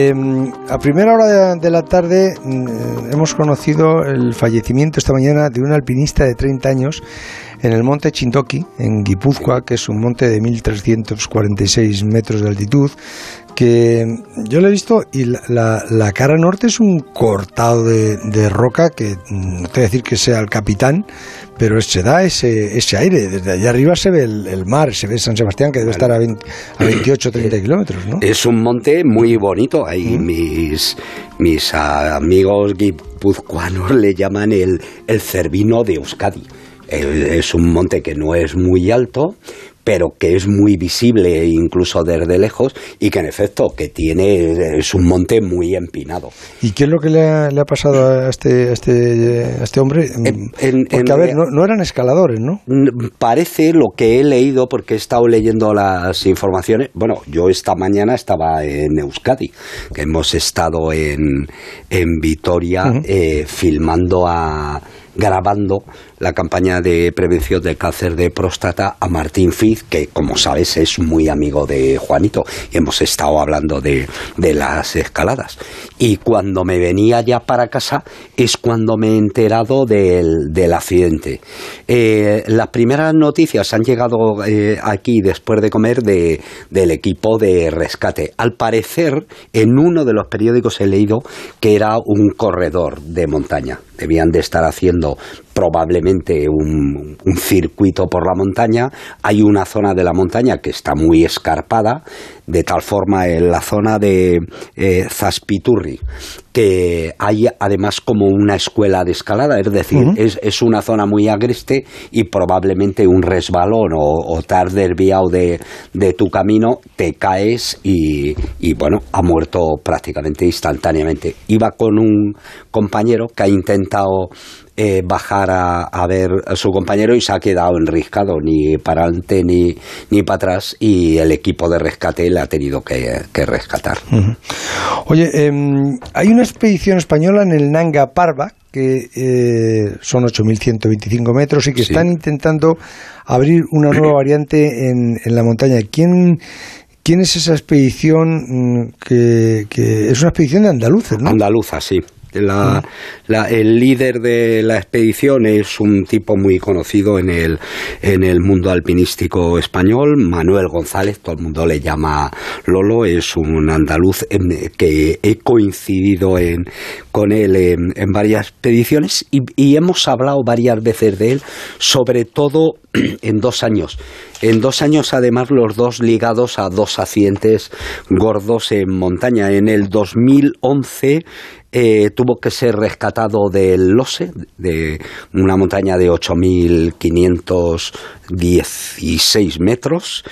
Em, a primera hora de, la tarde mm, hemos conocido el fallecimiento esta mañana de un alpinista de 30 años en el monte Chintoki, en Guipúzcoa, que es un monte de 1.346 metros de altitud, que yo lo he visto y la, cara norte es un cortado de, roca que mm, no te voy a decir que sea el capitán, pero se da ese, ese aire. Desde allá arriba se ve el, mar, se ve San Sebastián, que debe estar a, 28 o 30 kilómetros, ¿no? Es un monte muy bonito. Ahí mis, mis amigos guipuzcoanos le llaman el, el Cervino de Euskadi. Es un monte que no es muy alto, pero que es muy visible incluso desde lejos y que en efecto que tiene es un monte muy empinado. ¿Y qué es lo que le ha, pasado a este, este, este hombre? porque, a ver, no, eran escaladores, ¿no? Parece lo que he leído, porque he estado leyendo las informaciones. Bueno, yo esta mañana estaba en Euskadi, que hemos estado en, en Vitoria eh, filmando a grabando la campaña de prevención del cáncer de próstata a Martín Fiz, que como sabes es muy amigo de Juanito y hemos estado hablando de, las escaladas. Y cuando me venía ya para casa es cuando me he enterado del, accidente. Eh, las primeras noticias han llegado eh, aquí después de comer de, del equipo de rescate. Al parecer, en uno de los periódicos he leído que era un corredor de montaña. Debían de estar haciendo handle probablemente un, circuito por la montaña. Hay una zona de la montaña que está muy escarpada, de tal forma en la zona de eh, Zaspiturri, que hay además como una escuela de escalada, es decir, es, una zona muy agreste y probablemente un resbalón o, o te has desviado de, tu camino, te caes y, y, bueno, ha muerto prácticamente instantáneamente. Iba con un compañero que ha intentado eh, bajar a, ver a su compañero y se ha quedado enriscado, ni para adelante ni, ni para atrás, y el equipo de rescate le ha tenido que, rescatar. Oye, em, hay una expedición española en el Nanga Parva, que eh, son 8.125 metros y que están intentando abrir una nueva variante en, en la montaña. ¿Quién, ¿Quién es esa expedición mm, que, que, es una expedición de andaluces, ¿no? Andaluza, sí. La, el líder de la expedición es un tipo muy conocido en el, en el mundo alpinístico español, Manuel González, todo el mundo le llama Lolo, es un andaluz que he coincidido en, con él en, varias expediciones y, y hemos hablado varias veces de él, sobre todo en dos años. En dos años, además, los dos ligados a dos accidentes gordos en montaña. En el 2011 eh, tuvo que ser rescatado del Lose, de una montaña de 8.516 metros,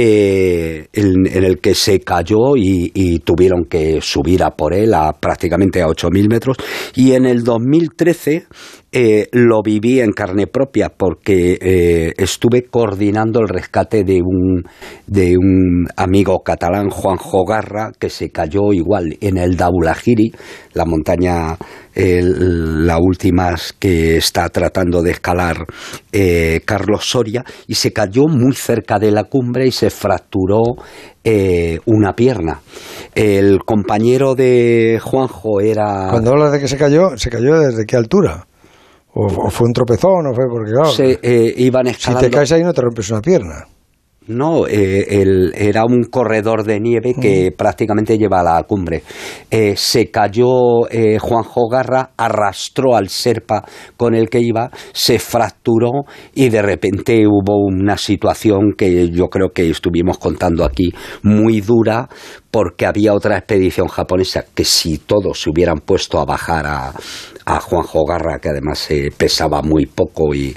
eh, en, el que se cayó y, tuvieron que subir a por él a prácticamente a 8.000 metros. Y en el 2013 eh, lo viví en carne propia porque estuve coordinando el rescate de un, de un amigo catalán, Juan Jogarra, que se cayó igual en el Daulagiri, la montaña, la última que está tratando de escalar eh, Carlos Soria, y se cayó muy cerca de la cumbre y se fracturó eh, una pierna. El compañero de Juanjo era... Cuando hablas de que se cayó, ¿se cayó desde qué altura? ¿O, fue un tropezón? ¿O fue porque claro, se, eh, iban escalando... Si te caes ahí no te rompes una pierna. No, eh, era un corredor de nieve que mm. prácticamente lleva a la cumbre. Eh, se cayó eh, Juanjo Garra, arrastró al serpa con el que iba, se fracturó y de repente hubo una situación que yo creo que estuvimos contando aquí muy dura porque había otra expedición japonesa que si todos se hubieran puesto a bajar a, a Juanjo Garra, que además pesaba muy poco y,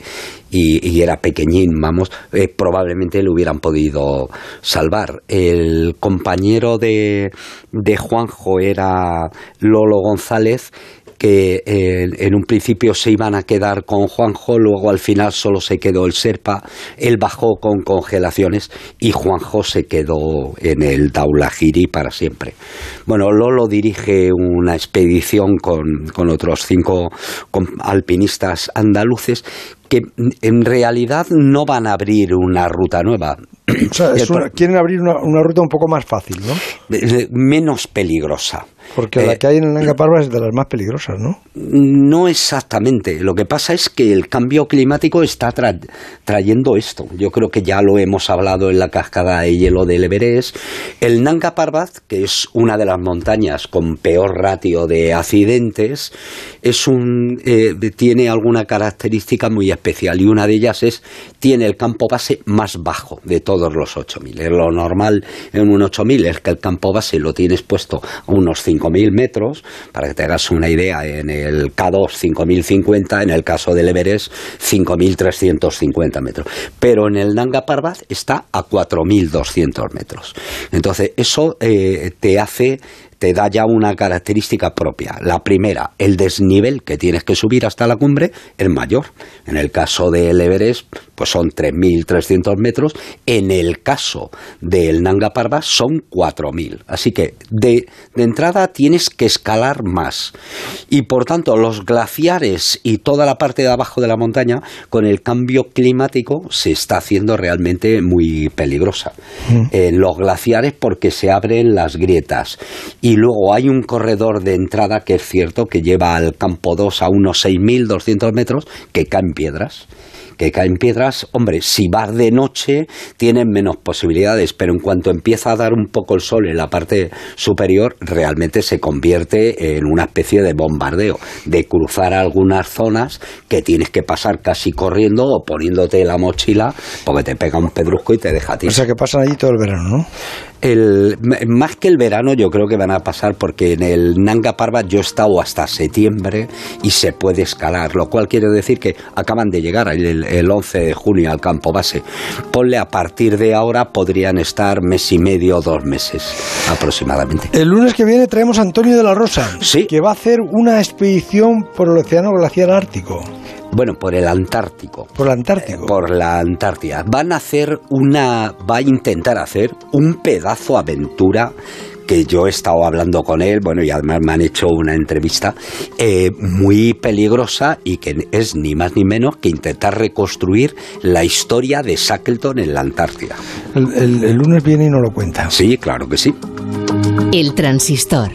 y, era pequeñín, vamos, eh, probablemente le hubieran podido salvar. El compañero de, de Juanjo era Lolo González que eh, en un principio se iban a quedar con Juanjo, luego al final solo se quedó el Serpa, él bajó con congelaciones y Juanjo se quedó en el Daulagiri para siempre. Bueno, Lolo dirige una expedición con, con otros cinco alpinistas andaluces que en realidad no van a abrir una ruta nueva. O sea, quieren abrir una, una, ruta un poco más fácil, ¿no? Menos peligrosa. Porque la eh, que hay en el Nanga Parbat es de las más peligrosas, ¿no? No exactamente. Lo que pasa es que el cambio climático está trayendo esto. Yo creo que ya lo hemos hablado en la cascada de hielo del Everest. El Nanga Parbat, que es una de las montañas con peor ratio de accidentes, es un, eh, tiene alguna característica muy especial y una de ellas es tiene el campo base más bajo de todos los 8000. Lo normal en un 8000 es que el campo base lo tienes puesto a unos 5.000 metros, para que te hagas una idea, en el K2 5.050, en el caso del Everest 5.350 metros. Pero en el Nanga Parbat está a 4.200 metros. Entonces, eso eh, te hace te da ya una característica propia. La primera, el desnivel que tienes que subir hasta la cumbre es mayor. En el caso del Everest, pues son 3.300 metros. En el caso del Nanga Parbat son 4.000. Así que de, de entrada tienes que escalar más. Y por tanto, los glaciares y toda la parte de abajo de la montaña, con el cambio climático, se está haciendo realmente muy peligrosa. Mm. En los glaciares porque se abren las grietas. Y luego hay un corredor de entrada que es cierto que lleva al campo 2 a unos 6.200 metros que caen piedras que caen piedras, hombre, si vas de noche tienen menos posibilidades, pero en cuanto empieza a dar un poco el sol en la parte superior, realmente se convierte en una especie de bombardeo, de cruzar algunas zonas que tienes que pasar casi corriendo o poniéndote la mochila porque te pega un pedrusco y te deja ti. O sea que pasan allí todo el verano, ¿no? El, más que el verano yo creo que van a pasar porque en el Nanga Parbat yo he estado hasta septiembre y se puede escalar, lo cual quiere decir que acaban de llegar el, el 11 de junio al campo base. Ponle a partir de ahora podrían estar mes y medio o dos meses aproximadamente. El lunes que viene traemos a Antonio de la Rosa, que va a hacer una expedición por el Océano Glaciar Ártico. Bueno, por el Antártico. Por el Antártico. por la Antártida. Van a hacer una. Va a intentar hacer un pedazo aventura que yo he estado hablando con él, bueno, y además me han hecho una entrevista eh, muy peligrosa y que es ni más ni menos que intentar reconstruir la historia de Shackleton en la Antártida. El, el lunes viene y no lo cuenta. Sí, claro que sí. El transistor.